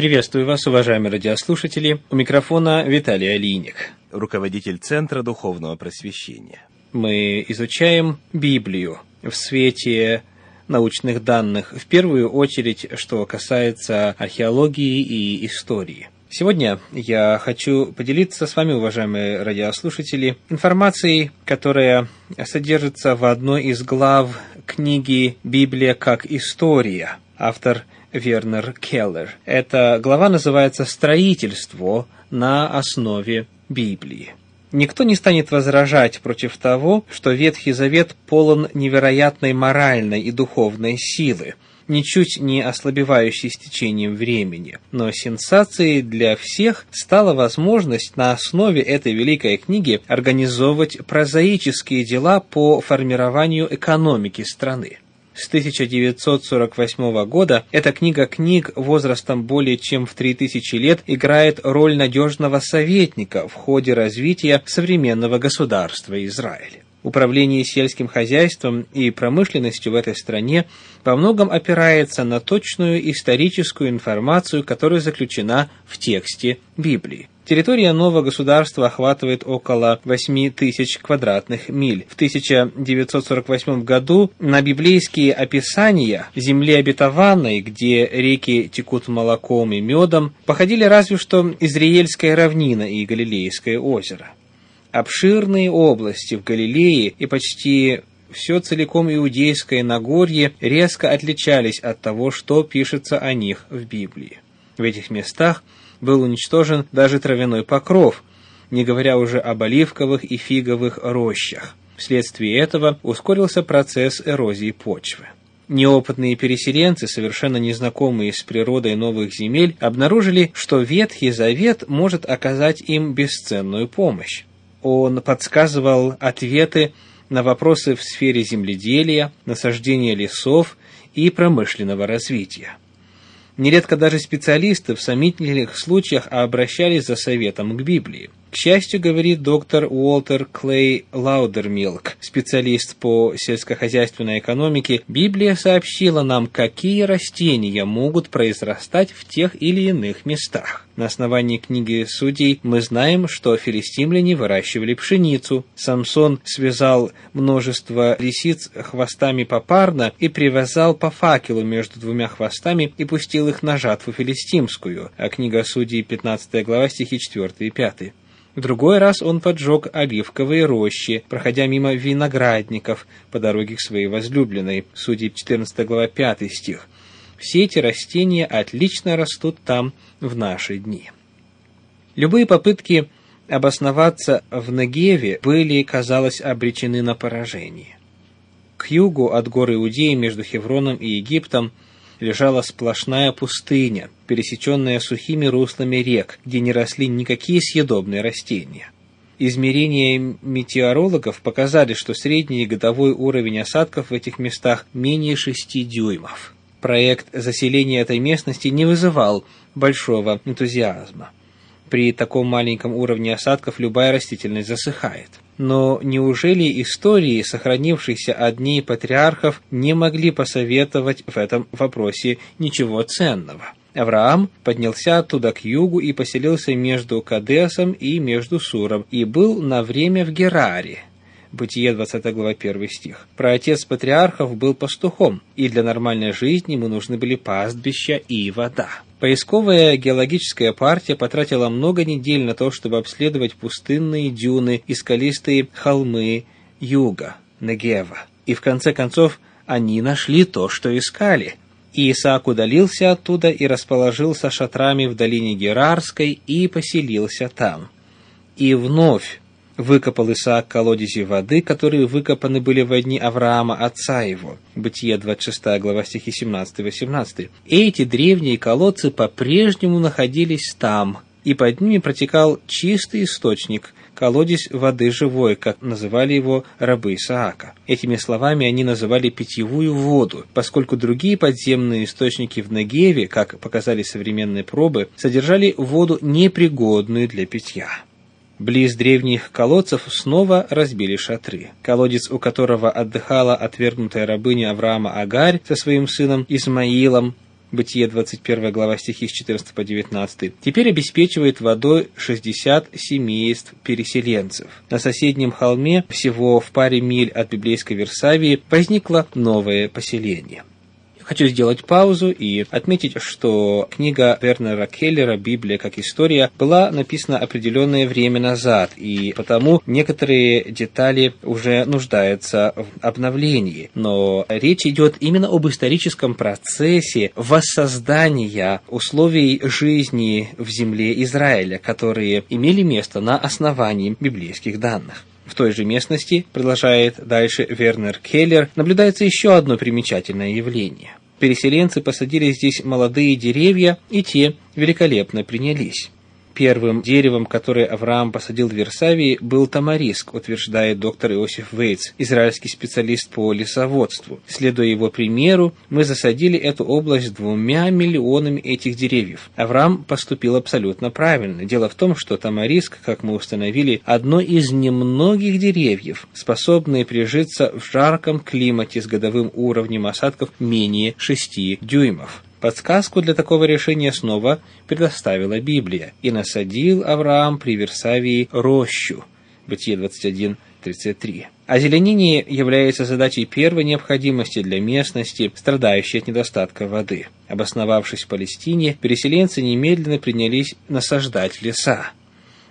Приветствую вас, уважаемые радиослушатели. У микрофона Виталий Алиник, руководитель Центра Духовного Просвещения. Мы изучаем Библию в свете научных данных, в первую очередь, что касается археологии и истории. Сегодня я хочу поделиться с вами, уважаемые радиослушатели, информацией, которая содержится в одной из глав книги «Библия как история». Автор Вернер Келлер. Эта глава называется «Строительство на основе Библии». Никто не станет возражать против того, что Ветхий Завет полон невероятной моральной и духовной силы, ничуть не ослабевающей с течением времени. Но сенсацией для всех стала возможность на основе этой великой книги организовывать прозаические дела по формированию экономики страны с 1948 года эта книга книг возрастом более чем в 3000 лет играет роль надежного советника в ходе развития современного государства Израиль. Управление сельским хозяйством и промышленностью в этой стране по многом опирается на точную историческую информацию, которая заключена в тексте Библии. Территория нового государства охватывает около 8 тысяч квадратных миль. В 1948 году на библейские описания земли обетованной, где реки текут молоком и медом, походили разве что Израильская равнина и Галилейское озеро. Обширные области в Галилее и почти все целиком иудейское Нагорье резко отличались от того, что пишется о них в Библии. В этих местах – был уничтожен даже травяной покров, не говоря уже об оливковых и фиговых рощах. Вследствие этого ускорился процесс эрозии почвы. Неопытные переселенцы, совершенно незнакомые с природой новых земель, обнаружили, что Ветхий Завет может оказать им бесценную помощь. Он подсказывал ответы на вопросы в сфере земледелия, насаждения лесов и промышленного развития. Нередко даже специалисты в сомнительных случаях обращались за советом к Библии. К счастью, говорит доктор Уолтер Клей Лаудермилк, специалист по сельскохозяйственной экономике, Библия сообщила нам, какие растения могут произрастать в тех или иных местах. На основании книги Судей мы знаем, что филистимляне выращивали пшеницу. Самсон связал множество лисиц хвостами попарно и привязал по факелу между двумя хвостами и пустил их на жатву филистимскую. А книга Судей, 15 глава, стихи 4 и 5. В другой раз он поджег оливковые рощи, проходя мимо виноградников по дороге к своей возлюбленной. Судей 14 глава 5 стих. Все эти растения отлично растут там в наши дни. Любые попытки обосноваться в Негеве были, казалось, обречены на поражение. К югу от горы Иудеи между Хевроном и Египтом – лежала сплошная пустыня, пересеченная сухими руслами рек, где не росли никакие съедобные растения. Измерения метеорологов показали, что средний годовой уровень осадков в этих местах менее 6 дюймов. Проект заселения этой местности не вызывал большого энтузиазма. При таком маленьком уровне осадков любая растительность засыхает. Но неужели истории, сохранившиеся от дней патриархов, не могли посоветовать в этом вопросе ничего ценного? Авраам поднялся оттуда к югу и поселился между Кадесом и между Суром, и был на время в Гераре, Бытие 20 глава 1 стих. Проотец патриархов был пастухом, и для нормальной жизни ему нужны были пастбища и вода. Поисковая геологическая партия потратила много недель на то, чтобы обследовать пустынные дюны и скалистые холмы юга, Негева. И в конце концов они нашли то, что искали. И Исаак удалился оттуда и расположился шатрами в долине Герарской и поселился там. И вновь выкопал Исаак колодези воды, которые выкопаны были во дни Авраама, отца его. Бытие 26 глава стихи 17-18. Эти древние колодцы по-прежнему находились там, и под ними протекал чистый источник, колодец воды живой, как называли его рабы Исаака. Этими словами они называли питьевую воду, поскольку другие подземные источники в Негеве, как показали современные пробы, содержали воду непригодную для питья. Близ древних колодцев снова разбили шатры. Колодец, у которого отдыхала отвергнутая рабыня Авраама Агарь со своим сыном Измаилом, Бытие 21 глава стихи с 14 по 19, теперь обеспечивает водой 60 семейств переселенцев. На соседнем холме, всего в паре миль от библейской Версавии, возникло новое поселение. Хочу сделать паузу и отметить, что книга Вернера Келлера «Библия как история» была написана определенное время назад, и потому некоторые детали уже нуждаются в обновлении. Но речь идет именно об историческом процессе воссоздания условий жизни в земле Израиля, которые имели место на основании библейских данных. В той же местности, продолжает дальше Вернер Келлер, наблюдается еще одно примечательное явление. Переселенцы посадили здесь молодые деревья, и те великолепно принялись. Первым деревом, которое Авраам посадил в Версавии, был тамариск, утверждает доктор Иосиф Вейтс, израильский специалист по лесоводству. Следуя его примеру, мы засадили эту область двумя миллионами этих деревьев. Авраам поступил абсолютно правильно. Дело в том, что тамариск, как мы установили, одно из немногих деревьев, способные прижиться в жарком климате с годовым уровнем осадков менее 6 дюймов. Подсказку для такого решения снова предоставила Библия. «И насадил Авраам при Версавии рощу». Бытие 21, 33. Озеленение является задачей первой необходимости для местности, страдающей от недостатка воды. Обосновавшись в Палестине, переселенцы немедленно принялись насаждать леса.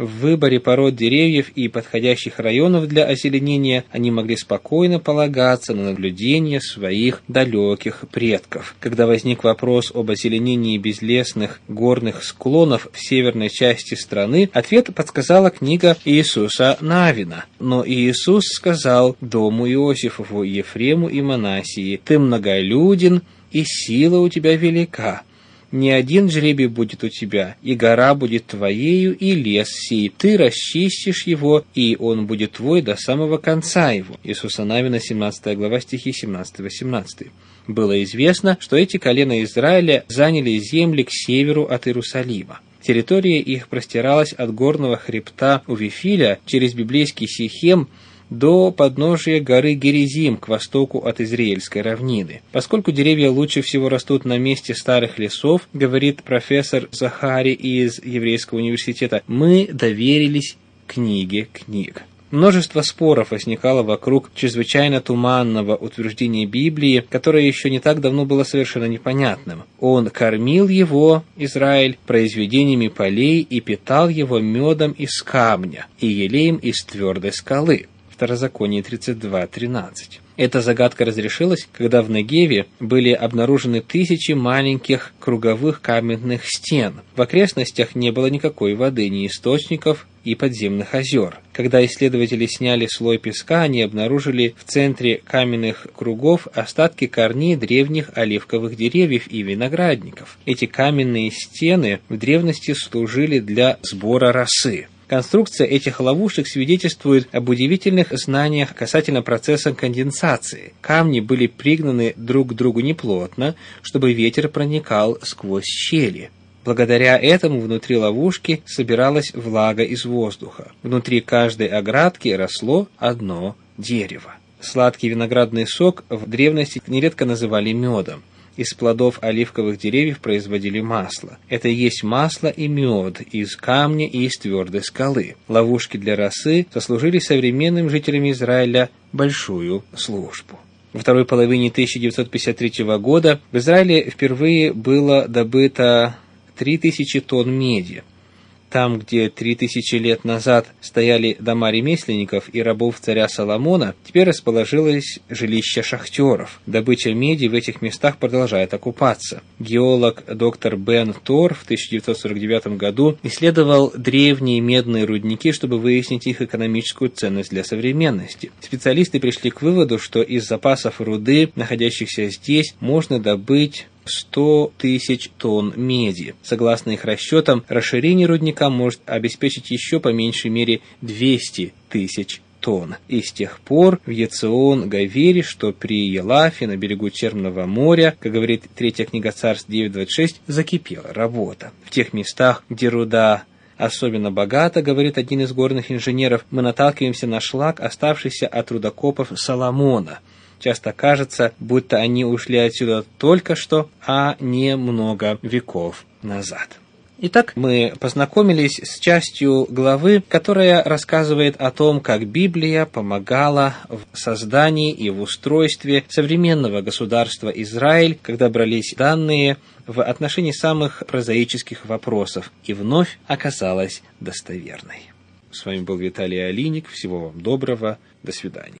В выборе пород деревьев и подходящих районов для озеленения они могли спокойно полагаться на наблюдение своих далеких предков. Когда возник вопрос об озеленении безлесных горных склонов в северной части страны, ответ подсказала книга Иисуса Навина. Но Иисус сказал дому Иосифову, Ефрему и Манасии, «Ты многолюден, и сила у тебя велика, не один жребий будет у тебя, и гора будет твоею, и лес сей. Ты расчистишь его, и он будет твой до самого конца его». Иисуса Навина, 17 глава, стихи 17-18. Было известно, что эти колена Израиля заняли земли к северу от Иерусалима. Территория их простиралась от горного хребта у Вифиля через библейский Сихем до подножия горы Герезим к востоку от Израильской равнины. Поскольку деревья лучше всего растут на месте старых лесов, говорит профессор Захари из Еврейского университета, мы доверились книге книг. Множество споров возникало вокруг чрезвычайно туманного утверждения Библии, которое еще не так давно было совершенно непонятным. Он кормил его, Израиль, произведениями полей и питал его медом из камня и елеем из твердой скалы. Второзаконие 32.13. Эта загадка разрешилась, когда в Негеве были обнаружены тысячи маленьких круговых каменных стен. В окрестностях не было никакой воды, ни источников и подземных озер. Когда исследователи сняли слой песка, они обнаружили в центре каменных кругов остатки корней древних оливковых деревьев и виноградников. Эти каменные стены в древности служили для сбора росы. Конструкция этих ловушек свидетельствует об удивительных знаниях касательно процесса конденсации. Камни были пригнаны друг к другу неплотно, чтобы ветер проникал сквозь щели. Благодаря этому внутри ловушки собиралась влага из воздуха. Внутри каждой оградки росло одно дерево. Сладкий виноградный сок в древности нередко называли медом из плодов оливковых деревьев производили масло. Это и есть масло и мед из камня и из твердой скалы. Ловушки для росы сослужили современным жителям Израиля большую службу. Во второй половине 1953 года в Израиле впервые было добыто 3000 тонн меди. Там, где три тысячи лет назад стояли дома ремесленников и рабов царя Соломона, теперь расположилось жилище шахтеров. Добыча меди в этих местах продолжает оккупаться. Геолог доктор Бен Тор в 1949 году исследовал древние медные рудники, чтобы выяснить их экономическую ценность для современности. Специалисты пришли к выводу, что из запасов руды, находящихся здесь, можно добыть 100 тысяч тонн меди. Согласно их расчетам, расширение рудника может обеспечить еще по меньшей мере 200 тысяч тонн. И с тех пор в Яцион Гавери, что при Елафе на берегу Черного моря, как говорит третья книга Царств 9.26, закипела работа. В тех местах, где руда особенно богата, говорит один из горных инженеров, мы наталкиваемся на шлак, оставшийся от рудокопов Соломона – часто кажется, будто они ушли отсюда только что, а не много веков назад. Итак, мы познакомились с частью главы, которая рассказывает о том, как Библия помогала в создании и в устройстве современного государства Израиль, когда брались данные в отношении самых прозаических вопросов, и вновь оказалась достоверной. С вами был Виталий Алиник. Всего вам доброго. До свидания.